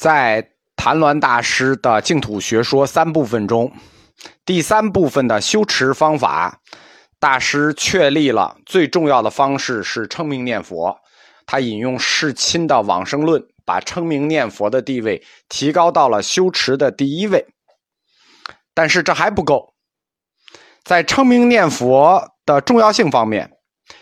在谭鸾大师的净土学说三部分中，第三部分的修持方法，大师确立了最重要的方式是称名念佛。他引用世亲的往生论，把称名念佛的地位提高到了修持的第一位。但是这还不够，在称名念佛的重要性方面。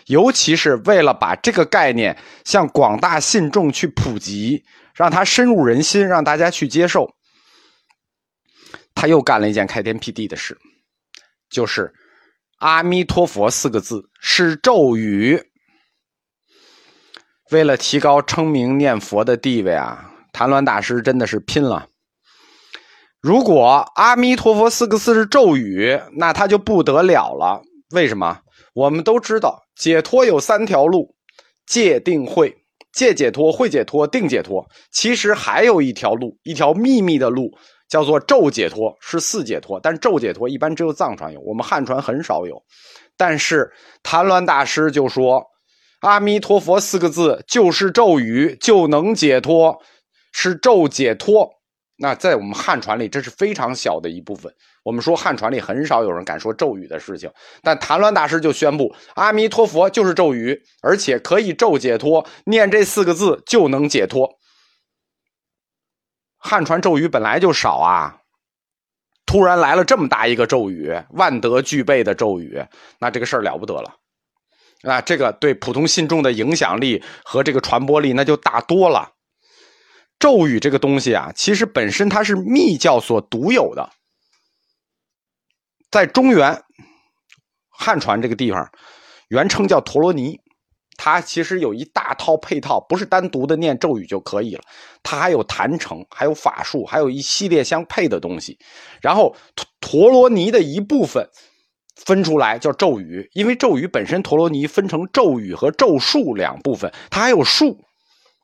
尤其是为了把这个概念向广大信众去普及，让它深入人心，让大家去接受，他又干了一件开天辟地的事，就是“阿弥陀佛”四个字是咒语。为了提高称名念佛的地位啊，谭鸾大师真的是拼了。如果“阿弥陀佛”四个字是咒语，那他就不得了了。为什么？我们都知道。解脱有三条路：戒、定、慧。戒解脱，慧解脱，定解脱。其实还有一条路，一条秘密的路，叫做咒解脱，是四解脱。但咒解脱一般只有藏传有，我们汉传很少有。但是谭鸾大师就说：“阿弥陀佛四个字就是咒语，就能解脱，是咒解脱。”那在我们汉传里，这是非常小的一部分。我们说汉传里很少有人敢说咒语的事情，但谭鸾大师就宣布阿弥陀佛就是咒语，而且可以咒解脱，念这四个字就能解脱。汉传咒语本来就少啊，突然来了这么大一个咒语，万德俱备的咒语，那这个事儿了不得了，啊，这个对普通信众的影响力和这个传播力那就大多了。咒语这个东西啊，其实本身它是密教所独有的。在中原汉传这个地方，原称叫陀罗尼，它其实有一大套配套，不是单独的念咒语就可以了，它还有坛城，还有法术，还有一系列相配的东西。然后陀陀罗尼的一部分分出来叫咒语，因为咒语本身陀罗尼分成咒语和咒术两部分，它还有术，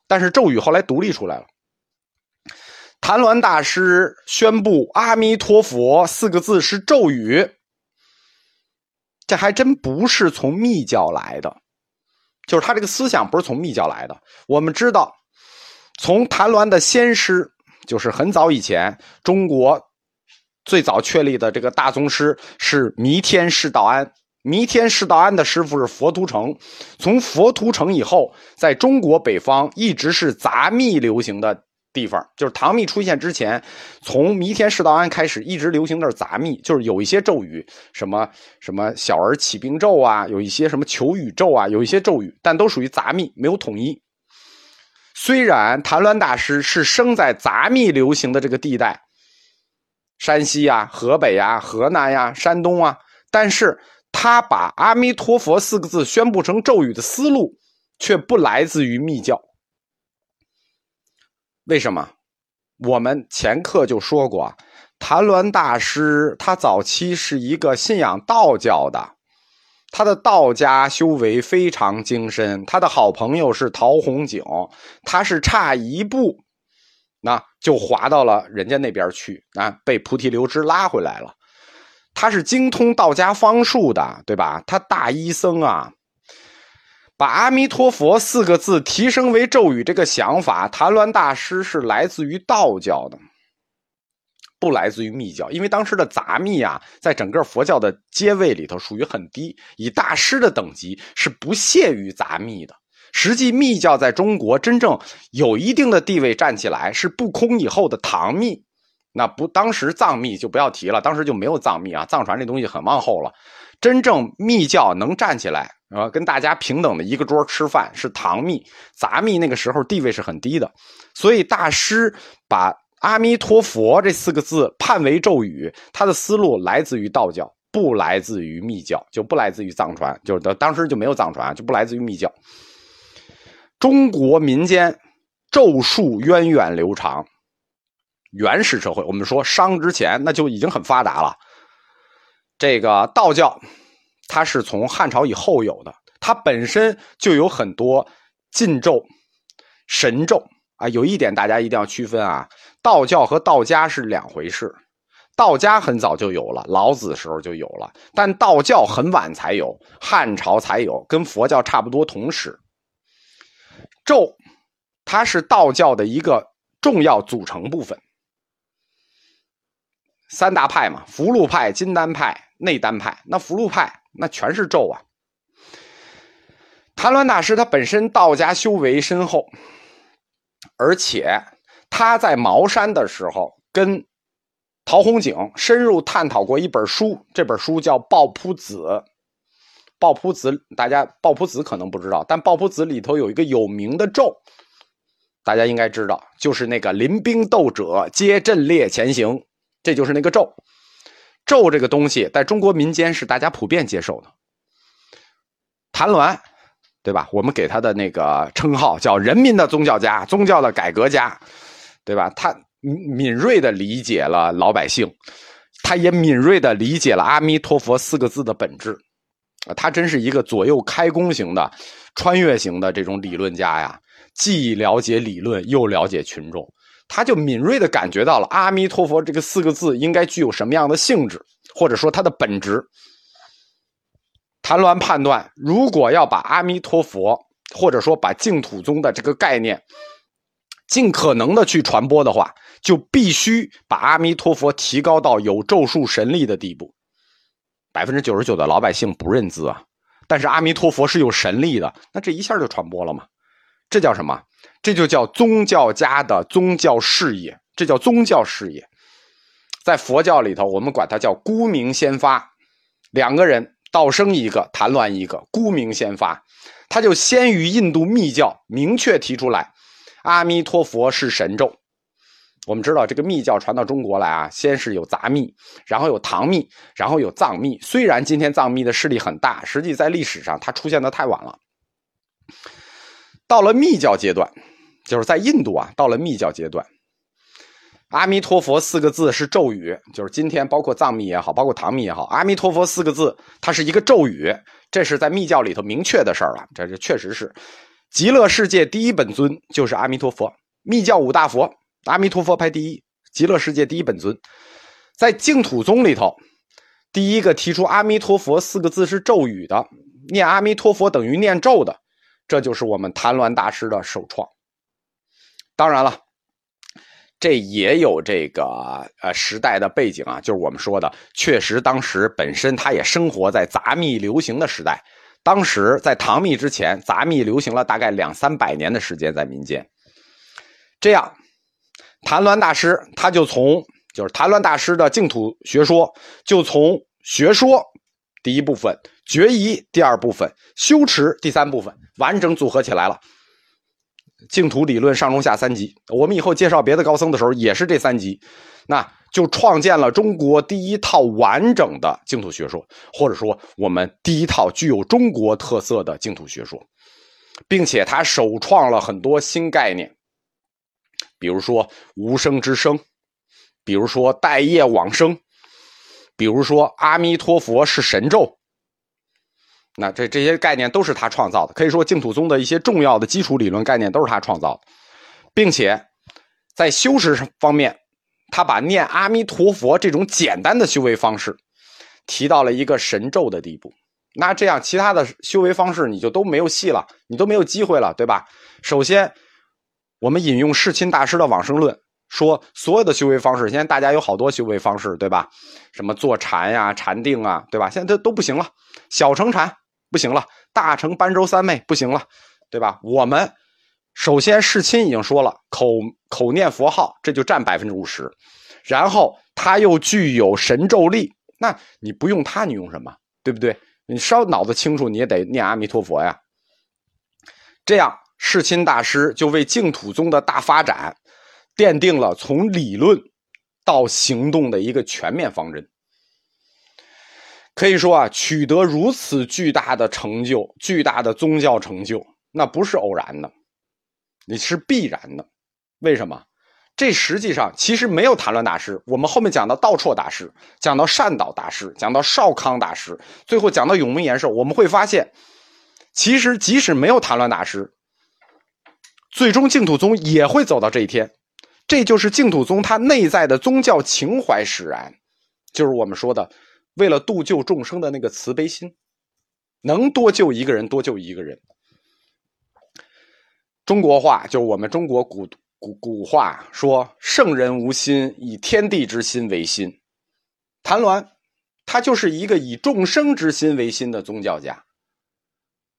但是咒语后来独立出来了。谭鸾大师宣布“阿弥陀佛”四个字是咒语，这还真不是从密教来的，就是他这个思想不是从密教来的。我们知道，从谭鸾的先师，就是很早以前中国最早确立的这个大宗师是弥天释道安，弥天释道安的师傅是佛图澄，从佛图澄以后，在中国北方一直是杂密流行的。地方就是唐密出现之前，从弥天释道安开始，一直流行的是杂密，就是有一些咒语，什么什么小儿起兵咒啊，有一些什么求雨咒啊，有一些咒语，但都属于杂密，没有统一。虽然谭鸾大师是生在杂密流行的这个地带，山西呀、河北呀、河南呀、山东啊，但是他把阿弥陀佛四个字宣布成咒语的思路，却不来自于密教。为什么？我们前课就说过，谭鸾大师他早期是一个信仰道教的，他的道家修为非常精深。他的好朋友是陶弘景，他是差一步，那就滑到了人家那边去，啊，被菩提流支拉回来了。他是精通道家方术的，对吧？他大医僧啊。把阿弥陀佛四个字提升为咒语，这个想法，谭鸾大师是来自于道教的，不来自于密教。因为当时的杂密啊，在整个佛教的阶位里头属于很低，以大师的等级是不屑于杂密的。实际密教在中国真正有一定的地位站起来，是不空以后的唐密。那不，当时藏密就不要提了，当时就没有藏密啊，藏传这东西很往后了。真正密教能站起来。啊，跟大家平等的一个桌吃饭是唐密杂密，那个时候地位是很低的，所以大师把阿弥陀佛这四个字判为咒语，他的思路来自于道教，不来自于密教，就不来自于藏传，就是当时就没有藏传，就不来自于密教。中国民间咒术源远流长，原始社会，我们说商之前那就已经很发达了，这个道教。它是从汉朝以后有的，它本身就有很多禁咒、神咒啊。有一点大家一定要区分啊，道教和道家是两回事。道家很早就有了，老子时候就有了，但道教很晚才有，汉朝才有，跟佛教差不多同时。咒，它是道教的一个重要组成部分。三大派嘛，福禄派、金丹派、内丹派。那福禄派那全是咒啊。谭鸾大师他本身道家修为深厚，而且他在茅山的时候跟陶弘景深入探讨过一本书，这本书叫《抱朴子》。抱朴子，大家抱朴子可能不知道，但抱朴子里头有一个有名的咒，大家应该知道，就是那个“临兵斗者皆阵列前行”，这就是那个咒。咒这个东西，在中国民间是大家普遍接受的。谭鸾，对吧？我们给他的那个称号叫“人民的宗教家”、“宗教的改革家”，对吧？他敏锐的理解了老百姓，他也敏锐的理解了“阿弥陀佛”四个字的本质。他真是一个左右开弓型的、穿越型的这种理论家呀，既了解理论又了解群众，他就敏锐的感觉到了“阿弥陀佛”这个四个字应该具有什么样的性质，或者说它的本质。谭鸾判断，如果要把阿弥陀佛，或者说把净土宗的这个概念，尽可能的去传播的话，就必须把阿弥陀佛提高到有咒术神力的地步。百分之九十九的老百姓不认字啊，但是阿弥陀佛是有神力的，那这一下就传播了嘛？这叫什么？这就叫宗教家的宗教事业，这叫宗教事业。在佛教里头，我们管它叫孤名先发。两个人，道生一个，谭鸾一个，孤名先发，他就先于印度密教明确提出来，阿弥陀佛是神咒。我们知道这个密教传到中国来啊，先是有杂密，然后有唐密，然后有藏密。虽然今天藏密的势力很大，实际在历史上它出现的太晚了。到了密教阶段，就是在印度啊，到了密教阶段，阿弥陀佛四个字是咒语，就是今天包括藏密也好，包括唐密也好，阿弥陀佛四个字它是一个咒语，这是在密教里头明确的事儿了。这是确实是，极乐世界第一本尊就是阿弥陀佛，密教五大佛。阿弥陀佛排第一，极乐世界第一本尊，在净土宗里头，第一个提出阿弥陀佛四个字是咒语的，念阿弥陀佛等于念咒的，这就是我们谭鸾大师的首创。当然了，这也有这个呃时代的背景啊，就是我们说的，确实当时本身他也生活在杂密流行的时代，当时在唐密之前，杂密流行了大概两三百年的时间在民间，这样。谭鸾大师，他就从就是谭鸾大师的净土学说，就从学说第一部分、决疑第二部分、修持第三部分，完整组合起来了。净土理论上中下三集，我们以后介绍别的高僧的时候也是这三集，那就创建了中国第一套完整的净土学说，或者说我们第一套具有中国特色的净土学说，并且他首创了很多新概念。比如说无声之声，比如说待业往生，比如说阿弥陀佛是神咒，那这这些概念都是他创造的。可以说净土宗的一些重要的基础理论概念都是他创造的，并且在修持方面，他把念阿弥陀佛这种简单的修为方式提到了一个神咒的地步。那这样其他的修为方式你就都没有戏了，你都没有机会了，对吧？首先。我们引用世亲大师的往生论，说所有的修为方式，现在大家有好多修为方式，对吧？什么坐禅呀、禅定啊，对吧？现在都都不行了，小乘禅不行了，大乘般舟三昧不行了，对吧？我们首先世亲已经说了，口口念佛号，这就占百分之五十，然后他又具有神咒力，那你不用他，你用什么？对不对？你稍脑子清楚，你也得念阿弥陀佛呀，这样。世亲大师就为净土宗的大发展，奠定了从理论到行动的一个全面方针。可以说啊，取得如此巨大的成就、巨大的宗教成就，那不是偶然的，你是必然的。为什么？这实际上其实没有谈论大师。我们后面讲到道绰大师，讲到善导大师，讲到少康大师，最后讲到永明延寿，我们会发现，其实即使没有谈论大师。最终净土宗也会走到这一天，这就是净土宗它内在的宗教情怀使然，就是我们说的为了度救众生的那个慈悲心，能多救一个人多救一个人。中国话就是我们中国古古古话说：“圣人无心，以天地之心为心。”谭鸾，他就是一个以众生之心为心的宗教家，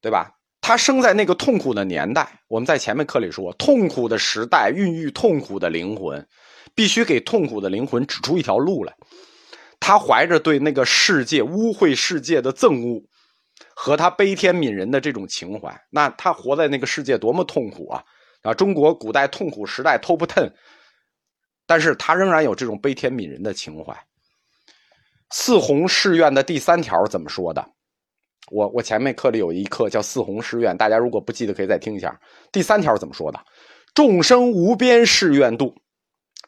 对吧？他生在那个痛苦的年代。我们在前面课里说，痛苦的时代孕育痛苦的灵魂，必须给痛苦的灵魂指出一条路来。他怀着对那个世界污秽世界的憎恶，和他悲天悯人的这种情怀，那他活在那个世界多么痛苦啊！啊，中国古代痛苦时代 top ten，但是他仍然有这种悲天悯人的情怀。四弘誓愿的第三条怎么说的？我我前面课里有一课叫四弘誓愿，大家如果不记得可以再听一下。第三条怎么说的？众生无边誓愿度。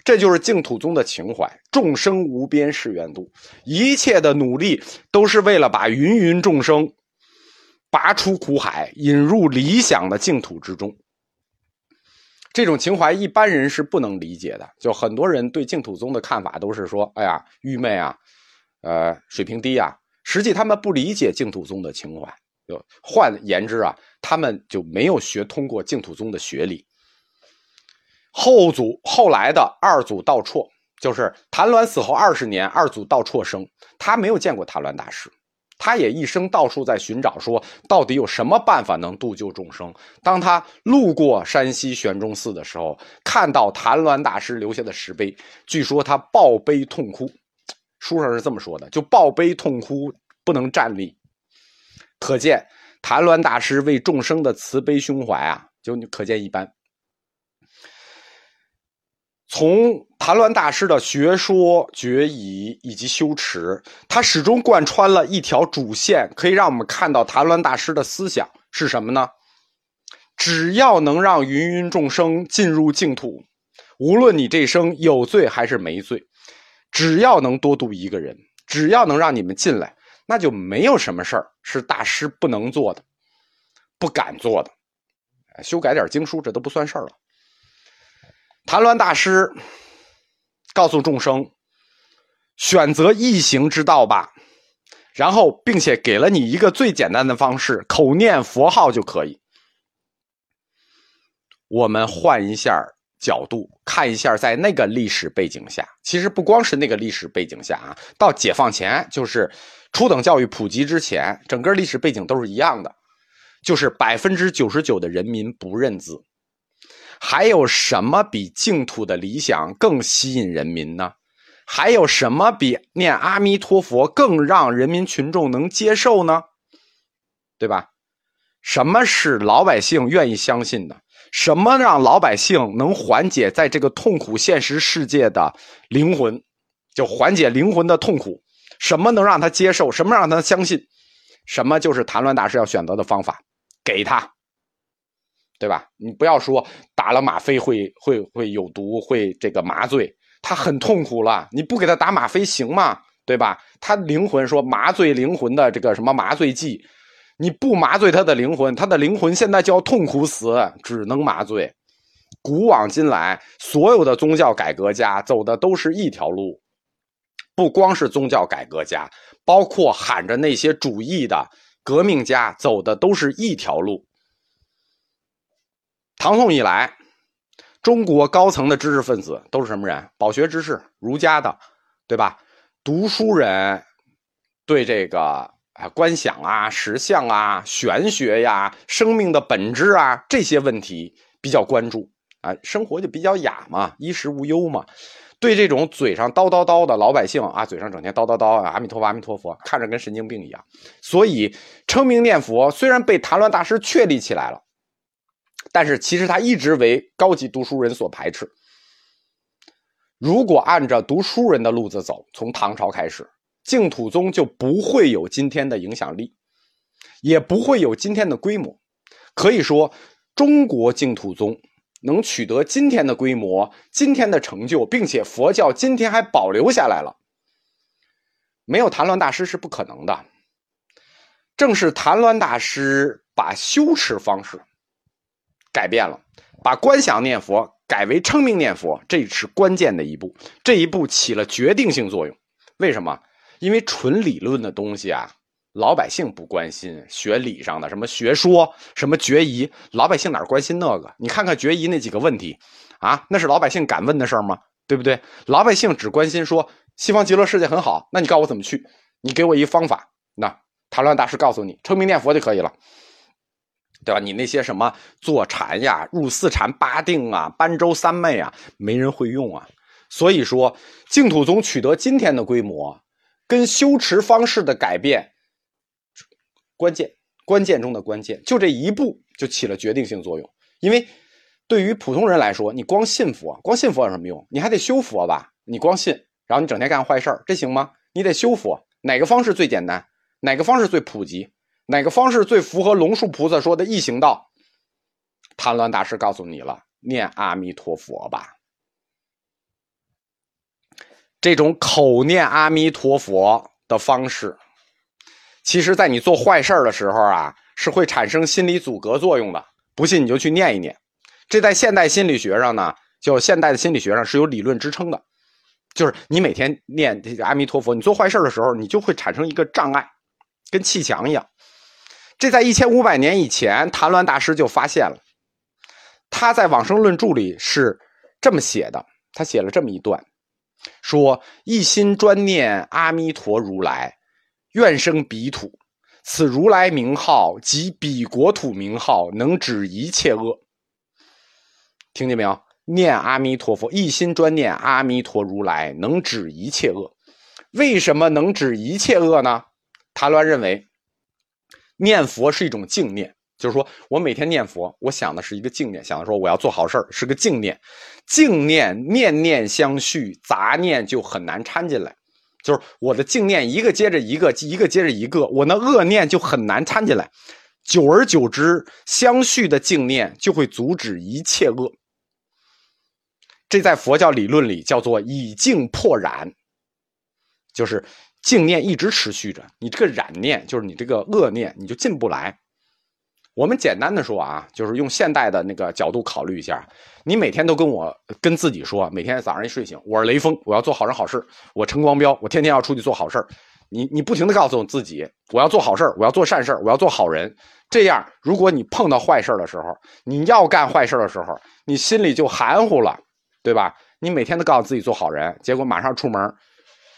这就是净土宗的情怀，众生无边誓愿度，一切的努力都是为了把芸芸众生拔出苦海，引入理想的净土之中。这种情怀一般人是不能理解的，就很多人对净土宗的看法都是说：“哎呀，愚昧啊，呃，水平低啊。”实际他们不理解净土宗的情怀，就换言之啊，他们就没有学通过净土宗的学理。后祖后来的二祖道绰，就是谭鸾死后二十年，二祖道绰生，他没有见过谭鸾大师，他也一生到处在寻找，说到底有什么办法能度救众生。当他路过山西玄中寺的时候，看到谭鸾大师留下的石碑，据说他抱悲痛哭，书上是这么说的，就抱悲痛哭，不能站立，可见谭鸾大师为众生的慈悲胸怀啊，就可见一斑。从谭鸾大师的学说、决议以及修持，他始终贯穿了一条主线，可以让我们看到谭鸾大师的思想是什么呢？只要能让芸芸众生进入净土，无论你这生有罪还是没罪，只要能多度一个人，只要能让你们进来，那就没有什么事儿是大师不能做的、不敢做的。修改点经书，这都不算事儿了。谭鸾大师告诉众生：“选择易行之道吧。”然后，并且给了你一个最简单的方式，口念佛号就可以。我们换一下角度看一下，在那个历史背景下，其实不光是那个历史背景下啊，到解放前，就是初等教育普及之前，整个历史背景都是一样的，就是百分之九十九的人民不认字。还有什么比净土的理想更吸引人民呢？还有什么比念阿弥陀佛更让人民群众能接受呢？对吧？什么是老百姓愿意相信的？什么让老百姓能缓解在这个痛苦现实世界的灵魂，就缓解灵魂的痛苦？什么能让他接受？什么让他相信？什么就是谭乱大师要选择的方法？给他。对吧？你不要说打了吗啡会会会有毒，会这个麻醉，他很痛苦了。你不给他打吗啡行吗？对吧？他灵魂说麻醉灵魂的这个什么麻醉剂，你不麻醉他的灵魂，他的灵魂现在就要痛苦死，只能麻醉。古往今来，所有的宗教改革家走的都是一条路，不光是宗教改革家，包括喊着那些主义的革命家走的都是一条路。唐宋以来，中国高层的知识分子都是什么人？饱学之士，儒家的，对吧？读书人对这个啊观想啊、实相啊、玄学呀、生命的本质啊这些问题比较关注啊，生活就比较雅嘛，衣食无忧嘛。对这种嘴上叨叨叨的老百姓啊，嘴上整天叨叨叨阿弥陀佛，阿弥陀佛，看着跟神经病一样。所以称名念佛虽然被谭鸾大师确立起来了。但是其实他一直为高级读书人所排斥。如果按照读书人的路子走，从唐朝开始，净土宗就不会有今天的影响力，也不会有今天的规模。可以说，中国净土宗能取得今天的规模、今天的成就，并且佛教今天还保留下来了，没有谭鸾大师是不可能的。正是谭鸾大师把修持方式。改变了，把观想念佛改为称名念佛，这是关键的一步。这一步起了决定性作用。为什么？因为纯理论的东西啊，老百姓不关心。学理上的什么学说、什么决疑，老百姓哪关心那个？你看看决疑那几个问题啊，那是老百姓敢问的事儿吗？对不对？老百姓只关心说西方极乐世界很好，那你告诉我怎么去？你给我一方法，那谭乱大师告诉你，称名念佛就可以了，对吧？你那些什么坐禅呀、入四禅八定啊、般舟三昧啊，没人会用啊。所以说，净土宗取得今天的规模，跟修持方式的改变，关键关键中的关键，就这一步就起了决定性作用。因为对于普通人来说，你光信佛，光信佛有什么用？你还得修佛吧？你光信，然后你整天干坏事这行吗？你得修佛，哪个方式最简单？哪个方式最普及？哪个方式最符合龙树菩萨说的易行道？谭鸾大师告诉你了，念阿弥陀佛吧。这种口念阿弥陀佛的方式，其实，在你做坏事的时候啊，是会产生心理阻隔作用的。不信你就去念一念。这在现代心理学上呢，就现代的心理学上是有理论支撑的。就是你每天念这阿弥陀佛，你做坏事的时候，你就会产生一个障碍，跟砌墙一样。这在一千五百年以前，谭鸾大师就发现了。他在《往生论著》里是这么写的，他写了这么一段。说一心专念阿弥陀如来，愿生彼土。此如来名号及彼国土名号，能止一切恶。听见没有？念阿弥陀佛，一心专念阿弥陀如来，能止一切恶。为什么能止一切恶呢？谭鸾认为，念佛是一种净念。就是说我每天念佛，我想的是一个净念，想的说我要做好事是个净念，净念念念相续，杂念就很难掺进来。就是我的净念一个接着一个，一个接着一个，我那恶念就很难掺进来。久而久之，相续的净念就会阻止一切恶。这在佛教理论里叫做以净破染，就是净念一直持续着，你这个染念就是你这个恶念，你就进不来。我们简单的说啊，就是用现代的那个角度考虑一下，你每天都跟我跟自己说，每天早上一睡醒，我是雷锋，我要做好人好事，我陈光标，我天天要出去做好事你你不停的告诉自己，我要做好事我要做善事我要做好人。这样，如果你碰到坏事的时候，你要干坏事的时候，你心里就含糊了，对吧？你每天都告诉自己做好人，结果马上出门，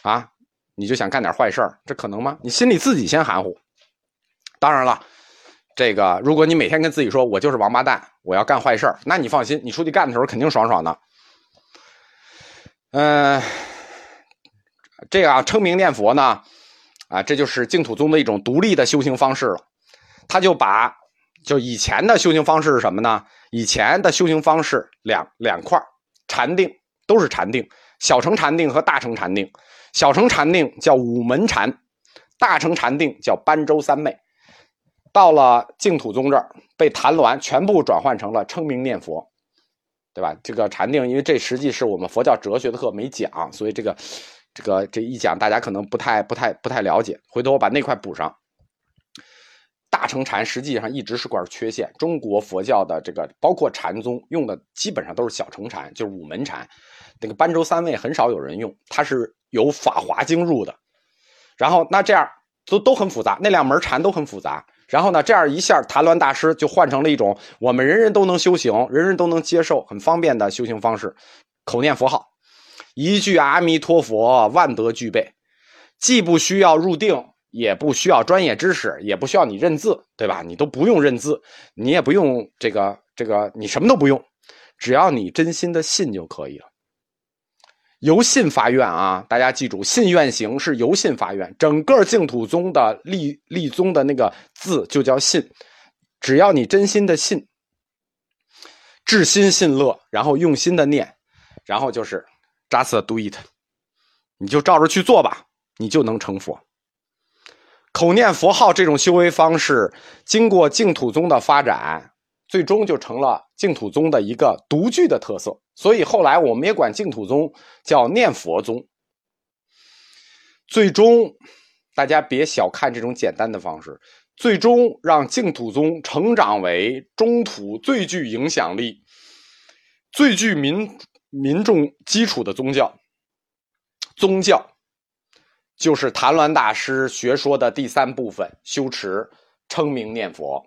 啊，你就想干点坏事这可能吗？你心里自己先含糊。当然了。这个，如果你每天跟自己说“我就是王八蛋，我要干坏事那你放心，你出去干的时候肯定爽爽的。嗯，这个啊，称名念佛呢，啊，这就是净土宗的一种独立的修行方式了。他就把就以前的修行方式是什么呢？以前的修行方式两两块禅定都是禅定，小乘禅定和大乘禅定。小乘禅定叫五门禅，大乘禅定叫般舟三昧。到了净土宗这儿，被谭鸾全部转换成了称名念佛，对吧？这个禅定，因为这实际是我们佛教哲学的课没讲，所以这个这个这一讲，大家可能不太不太不太了解。回头我把那块补上。大乘禅实际上一直是块缺陷，中国佛教的这个包括禅宗用的基本上都是小乘禅，就是五门禅。那个般舟三昧很少有人用，它是由《法华经》入的。然后那这样都都很复杂，那两门禅都很复杂。然后呢，这样一下，谭鸾大师就换成了一种我们人人都能修行、人人都能接受、很方便的修行方式，口念佛号，一句阿弥陀佛，万德具备，既不需要入定，也不需要专业知识，也不需要你认字，对吧？你都不用认字，你也不用这个这个，你什么都不用，只要你真心的信就可以了。由信发愿啊！大家记住，信愿行是由信发愿。整个净土宗的立立宗的那个字就叫信，只要你真心的信，至心信乐，然后用心的念，然后就是 just do it，你就照着去做吧，你就能成佛。口念佛号这种修为方式，经过净土宗的发展。最终就成了净土宗的一个独具的特色，所以后来我们也管净土宗叫念佛宗。最终，大家别小看这种简单的方式，最终让净土宗成长为中土最具影响力、最具民民众基础的宗教。宗教就是谭鸾大师学说的第三部分——修持称名念佛。